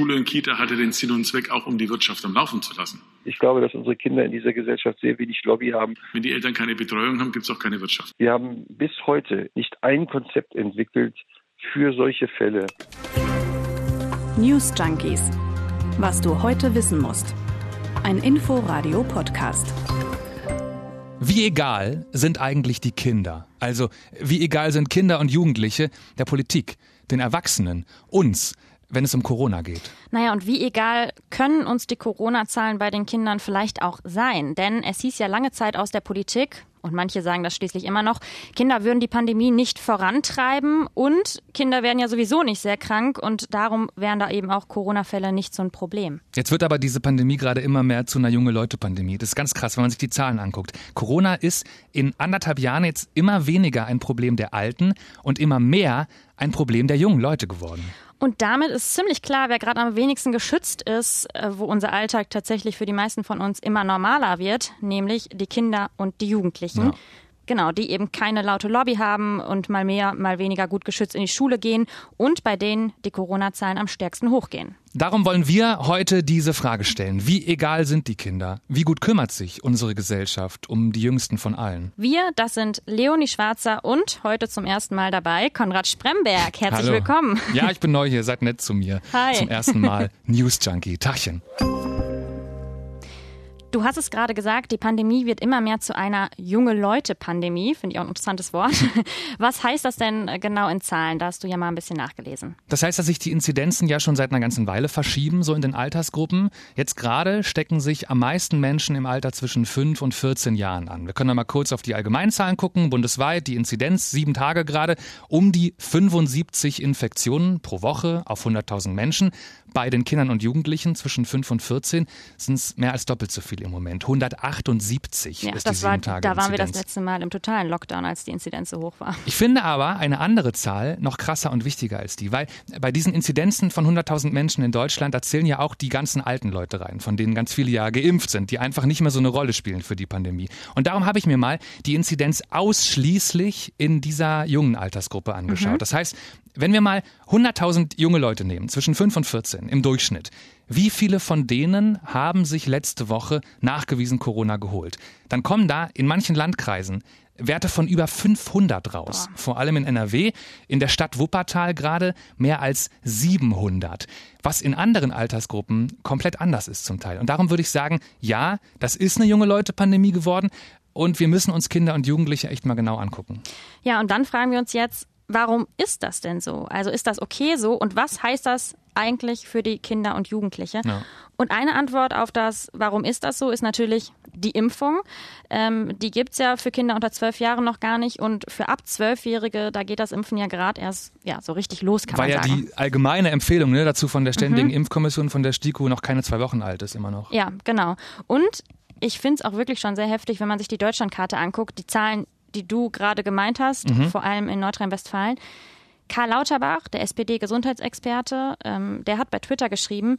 Schule und Kita hatte den Sinn und Zweck auch, um die Wirtschaft am Laufen zu lassen. Ich glaube, dass unsere Kinder in dieser Gesellschaft sehr wenig Lobby haben. Wenn die Eltern keine Betreuung haben, gibt es auch keine Wirtschaft. Wir haben bis heute nicht ein Konzept entwickelt für solche Fälle. News Junkies. Was du heute wissen musst. Ein Info-Radio-Podcast. Wie egal sind eigentlich die Kinder? Also, wie egal sind Kinder und Jugendliche der Politik, den Erwachsenen, uns, wenn es um Corona geht? Naja, und wie egal können uns die Corona-Zahlen bei den Kindern vielleicht auch sein? Denn es hieß ja lange Zeit aus der Politik, und manche sagen das schließlich immer noch, Kinder würden die Pandemie nicht vorantreiben und Kinder werden ja sowieso nicht sehr krank und darum wären da eben auch Corona-Fälle nicht so ein Problem. Jetzt wird aber diese Pandemie gerade immer mehr zu einer junge Leute-Pandemie. Das ist ganz krass, wenn man sich die Zahlen anguckt. Corona ist in anderthalb Jahren jetzt immer weniger ein Problem der Alten und immer mehr ein Problem der jungen Leute geworden. Und damit ist ziemlich klar, wer gerade am wenigsten geschützt ist, äh, wo unser Alltag tatsächlich für die meisten von uns immer normaler wird, nämlich die Kinder und die Jugendlichen. Ja. Genau, die eben keine laute Lobby haben und mal mehr, mal weniger gut geschützt in die Schule gehen und bei denen die Corona-Zahlen am stärksten hochgehen. Darum wollen wir heute diese Frage stellen. Wie egal sind die Kinder? Wie gut kümmert sich unsere Gesellschaft um die jüngsten von allen? Wir, das sind Leonie Schwarzer und heute zum ersten Mal dabei Konrad Spremberg. Herzlich Hallo. willkommen. Ja, ich bin neu hier, seid nett zu mir. Hi. Zum ersten Mal News Junkie. Tachchen. Du hast es gerade gesagt, die Pandemie wird immer mehr zu einer junge Leute-Pandemie. Finde ich auch ein interessantes Wort. Was heißt das denn genau in Zahlen? Da hast du ja mal ein bisschen nachgelesen. Das heißt, dass sich die Inzidenzen ja schon seit einer ganzen Weile verschieben, so in den Altersgruppen. Jetzt gerade stecken sich am meisten Menschen im Alter zwischen 5 und 14 Jahren an. Wir können mal kurz auf die Allgemeinzahlen gucken. Bundesweit die Inzidenz, sieben Tage gerade, um die 75 Infektionen pro Woche auf 100.000 Menschen. Bei den Kindern und Jugendlichen zwischen 5 und 14 sind es mehr als doppelt so viel im Moment. 178 ja, ist das die war, Tage Da waren wir das Inzidenz. letzte Mal im totalen Lockdown, als die Inzidenz so hoch war. Ich finde aber eine andere Zahl noch krasser und wichtiger als die, weil bei diesen Inzidenzen von 100.000 Menschen in Deutschland, da zählen ja auch die ganzen alten Leute rein, von denen ganz viele ja geimpft sind, die einfach nicht mehr so eine Rolle spielen für die Pandemie. Und darum habe ich mir mal die Inzidenz ausschließlich in dieser jungen Altersgruppe angeschaut. Das heißt, wenn wir mal 100.000 junge Leute nehmen, zwischen 5 und 14 im Durchschnitt, wie viele von denen haben sich letzte Woche nachgewiesen Corona geholt? Dann kommen da in manchen Landkreisen Werte von über 500 raus. Vor allem in NRW, in der Stadt Wuppertal gerade mehr als 700. Was in anderen Altersgruppen komplett anders ist zum Teil. Und darum würde ich sagen, ja, das ist eine junge Leute-Pandemie geworden. Und wir müssen uns Kinder und Jugendliche echt mal genau angucken. Ja, und dann fragen wir uns jetzt, warum ist das denn so? Also ist das okay so? Und was heißt das eigentlich für die Kinder und Jugendliche? Ja. Und eine Antwort auf das, warum ist das so, ist natürlich die Impfung. Ähm, die gibt's ja für Kinder unter zwölf Jahren noch gar nicht. Und für ab zwölfjährige, da geht das Impfen ja gerade erst ja, so richtig los, kann War man ja sagen. die allgemeine Empfehlung ne, dazu von der Ständigen Impfkommission von der STIKO noch keine zwei Wochen alt ist immer noch. Ja, genau. Und ich finde es auch wirklich schon sehr heftig, wenn man sich die Deutschlandkarte anguckt, die Zahlen, die du gerade gemeint hast, vor allem in Nordrhein-Westfalen. Karl Lauterbach, der SPD-Gesundheitsexperte, ähm, der hat bei Twitter geschrieben,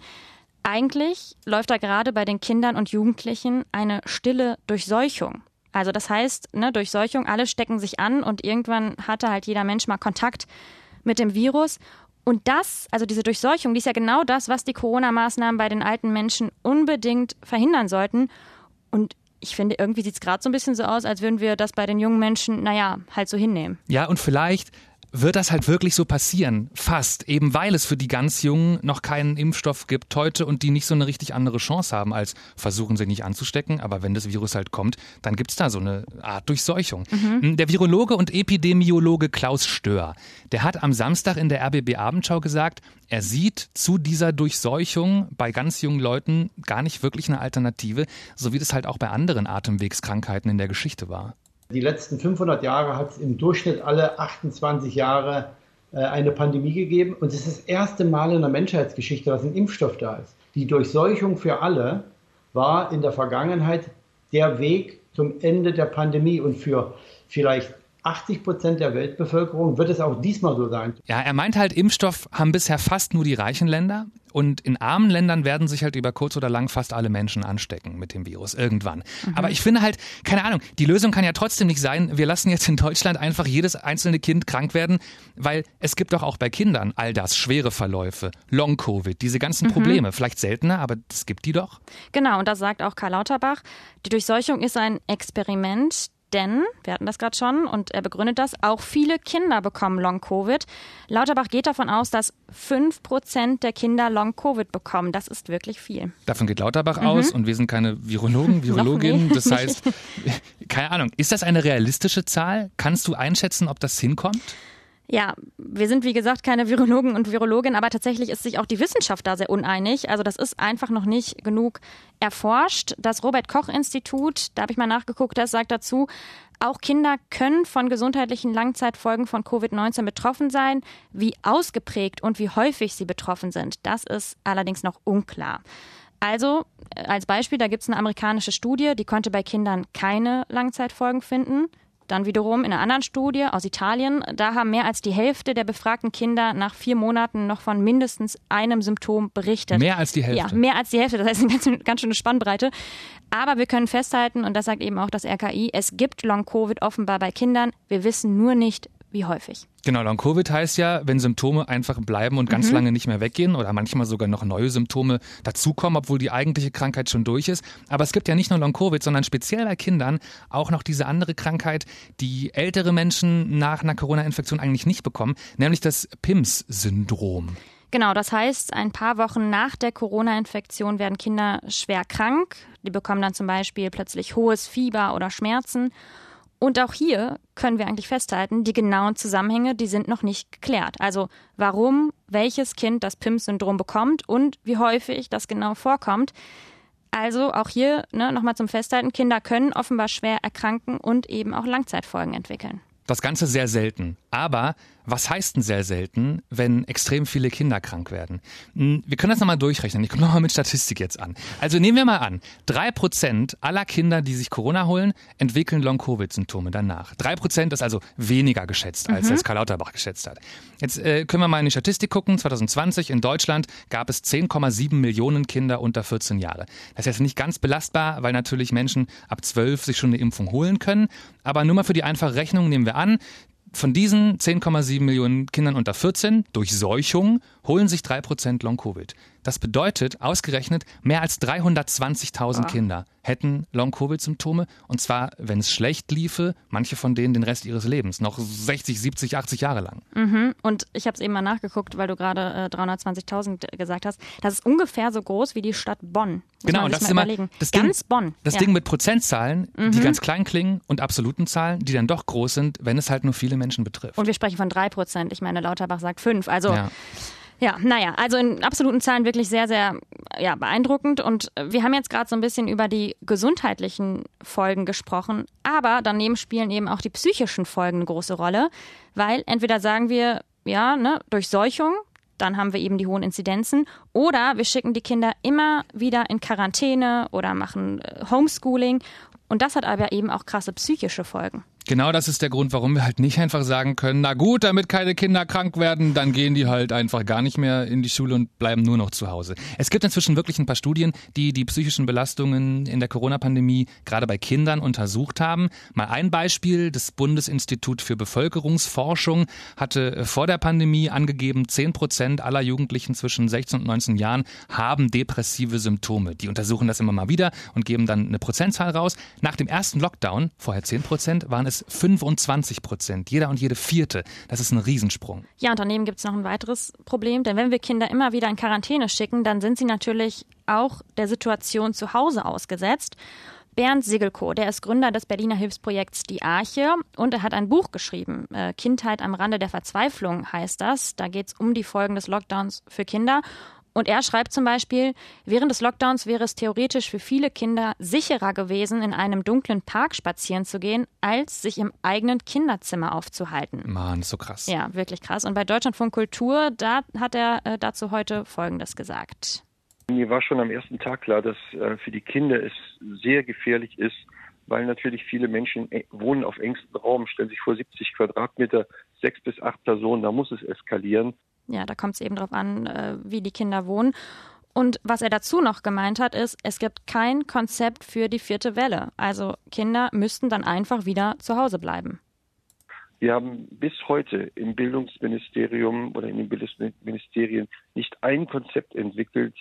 eigentlich läuft da gerade bei den Kindern und Jugendlichen eine stille Durchseuchung. Also das heißt, ne, Durchseuchung, alle stecken sich an und irgendwann hatte halt jeder Mensch mal Kontakt mit dem Virus. Und das, also diese Durchseuchung, die ist ja genau das, was die Corona-Maßnahmen bei den alten Menschen unbedingt verhindern sollten. Und ich finde, irgendwie sieht es gerade so ein bisschen so aus, als würden wir das bei den jungen Menschen, naja, halt so hinnehmen. Ja, und vielleicht wird das halt wirklich so passieren. Fast. Eben weil es für die ganz Jungen noch keinen Impfstoff gibt heute und die nicht so eine richtig andere Chance haben, als versuchen sie nicht anzustecken. Aber wenn das Virus halt kommt, dann gibt's da so eine Art Durchseuchung. Der Virologe und Epidemiologe Klaus Stör, der hat am Samstag in der RBB Abendschau gesagt, er sieht zu dieser Durchseuchung bei ganz jungen Leuten gar nicht wirklich eine Alternative, so wie das halt auch bei anderen Atemwegskrankheiten in der Geschichte war. Die letzten 500 Jahre hat es im Durchschnitt alle 28 Jahre äh, eine Pandemie gegeben. Und es ist das erste Mal in der Menschheitsgeschichte, dass ein Impfstoff da ist. Die Durchseuchung für alle war in der Vergangenheit der Weg zum Ende der Pandemie und für vielleicht 80 Prozent der Weltbevölkerung wird es auch diesmal so sein. Ja, er meint halt, Impfstoff haben bisher fast nur die reichen Länder. Und in armen Ländern werden sich halt über kurz oder lang fast alle Menschen anstecken mit dem Virus irgendwann. Mhm. Aber ich finde halt, keine Ahnung, die Lösung kann ja trotzdem nicht sein, wir lassen jetzt in Deutschland einfach jedes einzelne Kind krank werden, weil es gibt doch auch bei Kindern all das, schwere Verläufe, Long-Covid, diese ganzen mhm. Probleme. Vielleicht seltener, aber es gibt die doch. Genau, und das sagt auch Karl Lauterbach. Die Durchseuchung ist ein Experiment, denn, wir hatten das gerade schon und er begründet das, auch viele Kinder bekommen Long-Covid. Lauterbach geht davon aus, dass 5% der Kinder Long-Covid bekommen. Das ist wirklich viel. Davon geht Lauterbach mhm. aus und wir sind keine Virologen, Virologinnen. das heißt, keine Ahnung, ist das eine realistische Zahl? Kannst du einschätzen, ob das hinkommt? Ja, wir sind wie gesagt keine Virologen und Virologinnen, aber tatsächlich ist sich auch die Wissenschaft da sehr uneinig. Also das ist einfach noch nicht genug erforscht. Das Robert Koch Institut, da habe ich mal nachgeguckt, das sagt dazu, auch Kinder können von gesundheitlichen Langzeitfolgen von Covid-19 betroffen sein. Wie ausgeprägt und wie häufig sie betroffen sind, das ist allerdings noch unklar. Also als Beispiel, da gibt es eine amerikanische Studie, die konnte bei Kindern keine Langzeitfolgen finden. Dann wiederum in einer anderen Studie aus Italien, da haben mehr als die Hälfte der befragten Kinder nach vier Monaten noch von mindestens einem Symptom berichtet. Mehr als die Hälfte? Ja, mehr als die Hälfte. Das heißt eine ganz, ganz schöne Spannbreite. Aber wir können festhalten, und das sagt eben auch das RKI, es gibt Long-Covid offenbar bei Kindern. Wir wissen nur nicht, wie häufig. Genau, Long-Covid heißt ja, wenn Symptome einfach bleiben und ganz mhm. lange nicht mehr weggehen oder manchmal sogar noch neue Symptome dazukommen, obwohl die eigentliche Krankheit schon durch ist. Aber es gibt ja nicht nur Long-Covid, sondern speziell bei Kindern auch noch diese andere Krankheit, die ältere Menschen nach einer Corona-Infektion eigentlich nicht bekommen, nämlich das PIMS-Syndrom. Genau, das heißt, ein paar Wochen nach der Corona-Infektion werden Kinder schwer krank. Die bekommen dann zum Beispiel plötzlich hohes Fieber oder Schmerzen. Und auch hier können wir eigentlich festhalten, die genauen Zusammenhänge, die sind noch nicht geklärt. Also warum welches Kind das PIMS-Syndrom bekommt und wie häufig das genau vorkommt. Also auch hier ne, nochmal zum Festhalten, Kinder können offenbar schwer erkranken und eben auch Langzeitfolgen entwickeln. Das Ganze sehr selten. Aber was heißt denn sehr selten, wenn extrem viele Kinder krank werden? Hm, wir können das nochmal durchrechnen. Ich komme nochmal mit Statistik jetzt an. Also nehmen wir mal an, drei Prozent aller Kinder, die sich Corona holen, entwickeln Long-Covid-Symptome danach. Drei Prozent ist also weniger geschätzt, als mhm. es Karl Lauterbach geschätzt hat. Jetzt äh, können wir mal in die Statistik gucken. 2020 in Deutschland gab es 10,7 Millionen Kinder unter 14 Jahre. Das ist jetzt nicht ganz belastbar, weil natürlich Menschen ab 12 sich schon eine Impfung holen können. Aber nur mal für die einfache Rechnung nehmen wir an, von diesen 10,7 Millionen Kindern unter 14 durch Seuchung holen sich 3% Long-Covid. Das bedeutet ausgerechnet, mehr als 320.000 ah. Kinder hätten Long-Covid-Symptome. Und zwar, wenn es schlecht liefe, manche von denen den Rest ihres Lebens, noch 60, 70, 80 Jahre lang. Mhm. Und ich habe es eben mal nachgeguckt, weil du gerade äh, 320.000 gesagt hast. Das ist ungefähr so groß wie die Stadt Bonn. Muss genau, das ist immer das ganz Ding, Bonn. Das ja. Ding mit Prozentzahlen, mhm. die ganz klein klingen und absoluten Zahlen, die dann doch groß sind, wenn es halt nur viele Menschen betrifft. Und wir sprechen von drei Prozent. Ich meine, Lauterbach sagt fünf. Also ja. Ja, naja, also in absoluten Zahlen wirklich sehr, sehr ja, beeindruckend. Und wir haben jetzt gerade so ein bisschen über die gesundheitlichen Folgen gesprochen, aber daneben spielen eben auch die psychischen Folgen eine große Rolle, weil entweder sagen wir, ja, ne, Durchseuchung, dann haben wir eben die hohen Inzidenzen. Oder wir schicken die Kinder immer wieder in Quarantäne oder machen äh, Homeschooling. Und das hat aber eben auch krasse psychische Folgen. Genau das ist der Grund, warum wir halt nicht einfach sagen können, na gut, damit keine Kinder krank werden, dann gehen die halt einfach gar nicht mehr in die Schule und bleiben nur noch zu Hause. Es gibt inzwischen wirklich ein paar Studien, die die psychischen Belastungen in der Corona-Pandemie gerade bei Kindern untersucht haben. Mal ein Beispiel, das Bundesinstitut für Bevölkerungsforschung hatte vor der Pandemie angegeben, 10 Prozent aller Jugendlichen zwischen 16 und 19 Jahren haben depressive Symptome. Die untersuchen das immer mal wieder und geben dann eine Prozentzahl raus. Nach dem ersten Lockdown, vorher 10 Prozent, waren es es 25 Prozent. Jeder und jede vierte. Das ist ein Riesensprung. Ja, und daneben gibt es noch ein weiteres Problem, denn wenn wir Kinder immer wieder in Quarantäne schicken, dann sind sie natürlich auch der Situation zu Hause ausgesetzt. Bernd Sigelko, der ist Gründer des Berliner Hilfsprojekts Die Arche und er hat ein Buch geschrieben. Äh, Kindheit am Rande der Verzweiflung heißt das. Da geht es um die Folgen des Lockdowns für Kinder. Und er schreibt zum Beispiel, während des Lockdowns wäre es theoretisch für viele Kinder sicherer gewesen, in einem dunklen Park spazieren zu gehen, als sich im eigenen Kinderzimmer aufzuhalten. Mann, so krass. Ja, wirklich krass. Und bei Deutschlandfunk Kultur, da hat er äh, dazu heute Folgendes gesagt. Mir war schon am ersten Tag klar, dass äh, für die Kinder es sehr gefährlich ist, weil natürlich viele Menschen äh, wohnen auf engstem Raum, stellen sich vor 70 Quadratmeter, sechs bis acht Personen, da muss es eskalieren. Ja, da kommt es eben darauf an, äh, wie die Kinder wohnen. Und was er dazu noch gemeint hat, ist, es gibt kein Konzept für die vierte Welle. Also Kinder müssten dann einfach wieder zu Hause bleiben. Wir haben bis heute im Bildungsministerium oder in den Bildungsministerien nicht ein Konzept entwickelt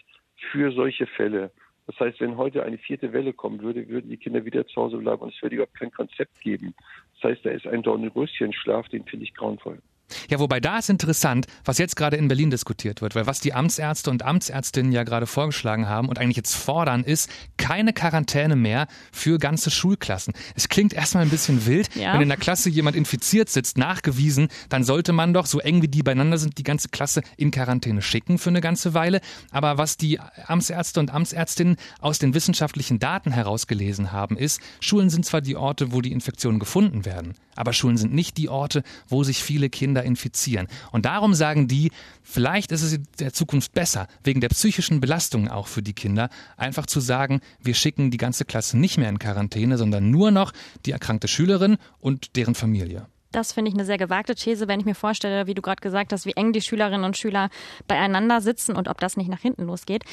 für solche Fälle. Das heißt, wenn heute eine vierte Welle kommen würde, würden die Kinder wieder zu Hause bleiben und es würde überhaupt kein Konzept geben. Das heißt, da ist ein Dornröschenschlaf, den finde ich grauenvoll. Ja, wobei da ist interessant, was jetzt gerade in Berlin diskutiert wird, weil was die Amtsärzte und Amtsärztinnen ja gerade vorgeschlagen haben und eigentlich jetzt fordern, ist keine Quarantäne mehr für ganze Schulklassen. Es klingt erstmal ein bisschen wild, ja. wenn in der Klasse jemand infiziert sitzt, nachgewiesen, dann sollte man doch, so eng wie die beieinander sind, die ganze Klasse in Quarantäne schicken für eine ganze Weile. Aber was die Amtsärzte und Amtsärztinnen aus den wissenschaftlichen Daten herausgelesen haben, ist, Schulen sind zwar die Orte, wo die Infektionen gefunden werden, aber Schulen sind nicht die Orte, wo sich viele Kinder infizieren. Und darum sagen die, vielleicht ist es in der Zukunft besser, wegen der psychischen Belastung auch für die Kinder, einfach zu sagen, wir schicken die ganze Klasse nicht mehr in Quarantäne, sondern nur noch die erkrankte Schülerin und deren Familie. Das finde ich eine sehr gewagte These, wenn ich mir vorstelle, wie du gerade gesagt hast, wie eng die Schülerinnen und Schüler beieinander sitzen und ob das nicht nach hinten losgeht.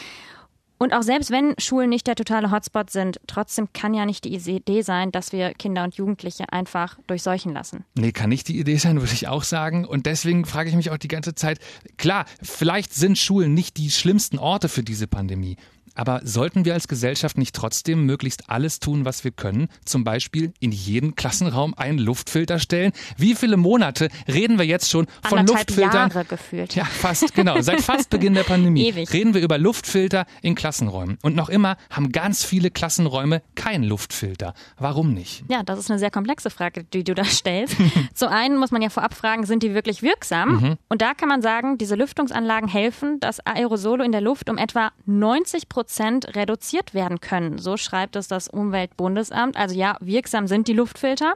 Und auch selbst wenn Schulen nicht der totale Hotspot sind, trotzdem kann ja nicht die Idee sein, dass wir Kinder und Jugendliche einfach durchseuchen lassen. Nee, kann nicht die Idee sein, würde ich auch sagen. Und deswegen frage ich mich auch die ganze Zeit, klar, vielleicht sind Schulen nicht die schlimmsten Orte für diese Pandemie. Aber sollten wir als Gesellschaft nicht trotzdem möglichst alles tun, was wir können? Zum Beispiel in jeden Klassenraum einen Luftfilter stellen? Wie viele Monate reden wir jetzt schon von Anderthalb Luftfiltern? Jahre gefühlt. Ja, fast, genau. Seit fast Beginn der Pandemie Ewig. reden wir über Luftfilter in Klassenräumen. Und noch immer haben ganz viele Klassenräume keinen Luftfilter. Warum nicht? Ja, das ist eine sehr komplexe Frage, die du da stellst. Zum einen muss man ja vorab fragen, sind die wirklich wirksam? Mhm. Und da kann man sagen, diese Lüftungsanlagen helfen, dass Aerosole in der Luft um etwa 90 Prozent Prozent reduziert werden können. So schreibt es das Umweltbundesamt. Also ja, wirksam sind die Luftfilter.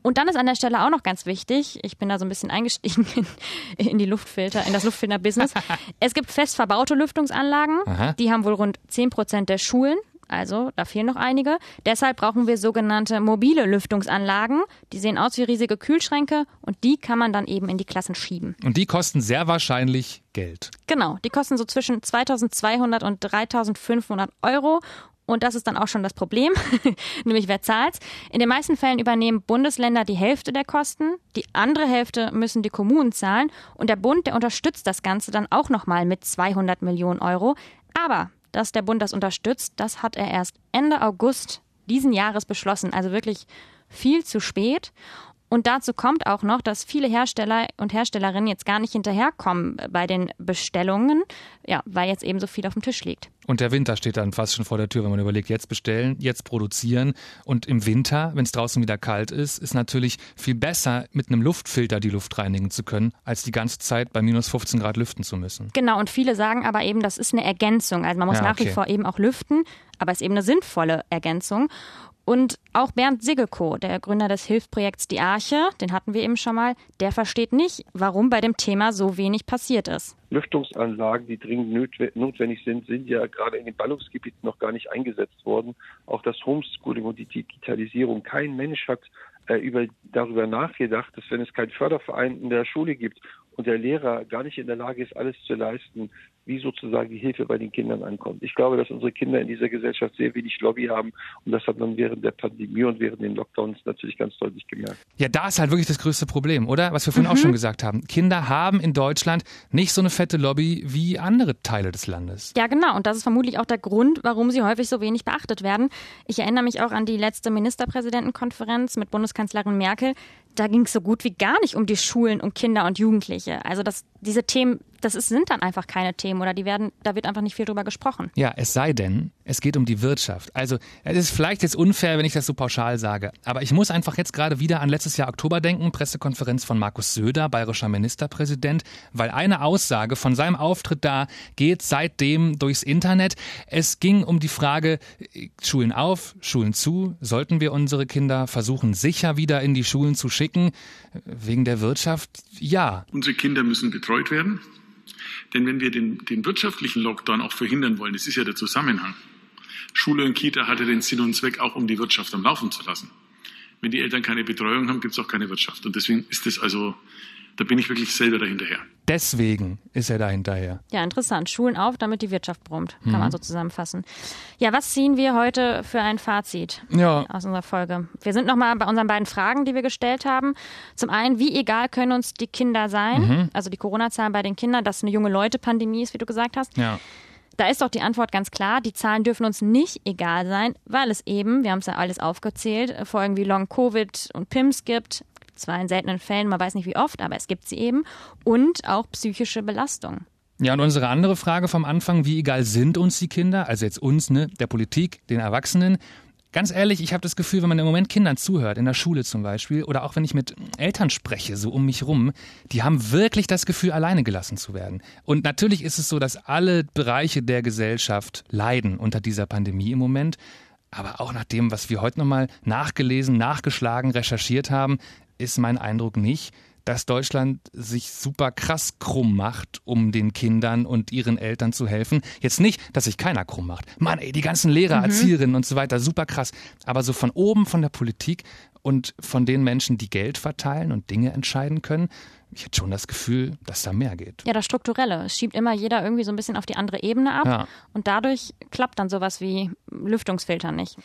Und dann ist an der Stelle auch noch ganz wichtig, ich bin da so ein bisschen eingestiegen in, in die Luftfilter, in das Luftfilter-Business. es gibt fest verbaute Lüftungsanlagen, Aha. die haben wohl rund 10 Prozent der Schulen. Also, da fehlen noch einige. Deshalb brauchen wir sogenannte mobile Lüftungsanlagen. Die sehen aus wie riesige Kühlschränke und die kann man dann eben in die Klassen schieben. Und die kosten sehr wahrscheinlich Geld. Genau, die kosten so zwischen 2200 und 3500 Euro und das ist dann auch schon das Problem, nämlich wer zahlt. In den meisten Fällen übernehmen Bundesländer die Hälfte der Kosten, die andere Hälfte müssen die Kommunen zahlen und der Bund, der unterstützt das Ganze dann auch nochmal mit 200 Millionen Euro. Aber dass der Bund das unterstützt, das hat er erst Ende August diesen Jahres beschlossen, also wirklich viel zu spät. Und dazu kommt auch noch, dass viele Hersteller und Herstellerinnen jetzt gar nicht hinterherkommen bei den Bestellungen, ja, weil jetzt eben so viel auf dem Tisch liegt. Und der Winter steht dann fast schon vor der Tür, wenn man überlegt, jetzt bestellen, jetzt produzieren. Und im Winter, wenn es draußen wieder kalt ist, ist natürlich viel besser, mit einem Luftfilter die Luft reinigen zu können, als die ganze Zeit bei minus 15 Grad lüften zu müssen. Genau, und viele sagen aber eben, das ist eine Ergänzung. Also man muss ja, nach wie vor eben auch lüften, aber es ist eben eine sinnvolle Ergänzung. Und auch Bernd Sigelko, der Gründer des Hilfsprojekts Die Arche, den hatten wir eben schon mal, der versteht nicht, warum bei dem Thema so wenig passiert ist. Lüftungsanlagen, die dringend notwendig sind, sind ja gerade in den Ballungsgebieten noch gar nicht eingesetzt worden. Auch das Homeschooling und die Digitalisierung. Kein Mensch hat äh, über, darüber nachgedacht, dass wenn es keinen Förderverein in der Schule gibt und der Lehrer gar nicht in der Lage ist, alles zu leisten, wie sozusagen die Hilfe bei den Kindern ankommt. Ich glaube, dass unsere Kinder in dieser Gesellschaft sehr wenig Lobby haben und das hat man während der Pandemie und während den Lockdowns natürlich ganz deutlich gemerkt. Ja, da ist halt wirklich das größte Problem, oder? Was wir vorhin mhm. auch schon gesagt haben. Kinder haben in Deutschland nicht so eine fette Lobby wie andere Teile des Landes. Ja, genau. Und das ist vermutlich auch der Grund, warum sie häufig so wenig beachtet werden. Ich erinnere mich auch an die letzte Ministerpräsidentenkonferenz mit Bundeskanzlerin Merkel da ging es so gut wie gar nicht um die Schulen, um Kinder und Jugendliche. Also das, diese Themen, das ist, sind dann einfach keine Themen oder die werden, da wird einfach nicht viel drüber gesprochen. Ja, es sei denn, es geht um die Wirtschaft. Also es ist vielleicht jetzt unfair, wenn ich das so pauschal sage, aber ich muss einfach jetzt gerade wieder an letztes Jahr Oktober denken, Pressekonferenz von Markus Söder, bayerischer Ministerpräsident, weil eine Aussage von seinem Auftritt da geht seitdem durchs Internet. Es ging um die Frage, Schulen auf, Schulen zu, sollten wir unsere Kinder versuchen, sicher wieder in die Schulen zu schicken, wegen der Wirtschaft? Ja. Unsere Kinder müssen betreut werden. Denn wenn wir den, den wirtschaftlichen Lockdown auch verhindern wollen, das ist ja der Zusammenhang, Schule und Kita hatte den Sinn und Zweck auch, um die Wirtschaft am Laufen zu lassen. Wenn die Eltern keine Betreuung haben, gibt es auch keine Wirtschaft. Und deswegen ist das also, da bin ich wirklich selber dahinterher. Deswegen ist er da hinterher. Ja, interessant. Schulen auf, damit die Wirtschaft brummt, kann mhm. man so zusammenfassen. Ja, was ziehen wir heute für ein Fazit ja. aus unserer Folge? Wir sind nochmal bei unseren beiden Fragen, die wir gestellt haben. Zum einen, wie egal können uns die Kinder sein? Mhm. Also die Corona-Zahlen bei den Kindern, dass eine junge Leute-Pandemie ist, wie du gesagt hast. Ja. Da ist doch die Antwort ganz klar, die Zahlen dürfen uns nicht egal sein, weil es eben, wir haben es ja alles aufgezählt, Folgen wie Long Covid und PIMS gibt, zwar in seltenen Fällen, man weiß nicht wie oft, aber es gibt sie eben, und auch psychische Belastung. Ja, und unsere andere Frage vom Anfang, wie egal sind uns die Kinder, also jetzt uns, ne, der Politik, den Erwachsenen, Ganz ehrlich, ich habe das Gefühl, wenn man im Moment Kindern zuhört, in der Schule zum Beispiel, oder auch wenn ich mit Eltern spreche, so um mich rum, die haben wirklich das Gefühl, alleine gelassen zu werden. Und natürlich ist es so, dass alle Bereiche der Gesellschaft leiden unter dieser Pandemie im Moment. Aber auch nach dem, was wir heute nochmal nachgelesen, nachgeschlagen, recherchiert haben, ist mein Eindruck nicht, dass Deutschland sich super krass krumm macht, um den Kindern und ihren Eltern zu helfen. Jetzt nicht, dass sich keiner krumm macht. Mann, ey, die ganzen Lehrer, mhm. Erzieherinnen und so weiter, super krass. Aber so von oben, von der Politik und von den Menschen, die Geld verteilen und Dinge entscheiden können, ich hätte schon das Gefühl, dass da mehr geht. Ja, das Strukturelle. Es schiebt immer jeder irgendwie so ein bisschen auf die andere Ebene ab. Ja. Und dadurch klappt dann sowas wie Lüftungsfilter nicht.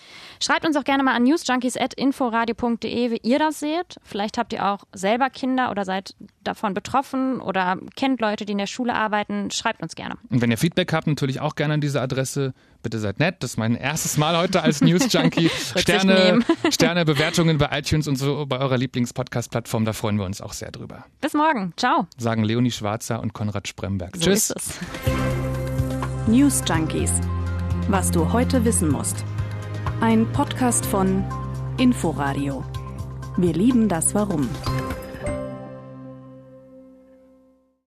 Schreibt uns auch gerne mal an newsjunkies.inforadio.de, wie ihr das seht. Vielleicht habt ihr auch selber Kinder oder seid davon betroffen oder kennt Leute, die in der Schule arbeiten. Schreibt uns gerne. Und wenn ihr Feedback habt, natürlich auch gerne an diese Adresse. Bitte seid nett. Das ist mein erstes Mal heute als News Junkie. Sterne, Sterne, Bewertungen bei iTunes und so bei eurer Lieblingspodcast-Plattform. Da freuen wir uns auch sehr drüber. Bis morgen. Ciao. Sagen Leonie Schwarzer und Konrad Spremberg. So Tschüss. News Junkies. Was du heute wissen musst. Ein Podcast von Inforadio. Wir lieben das Warum.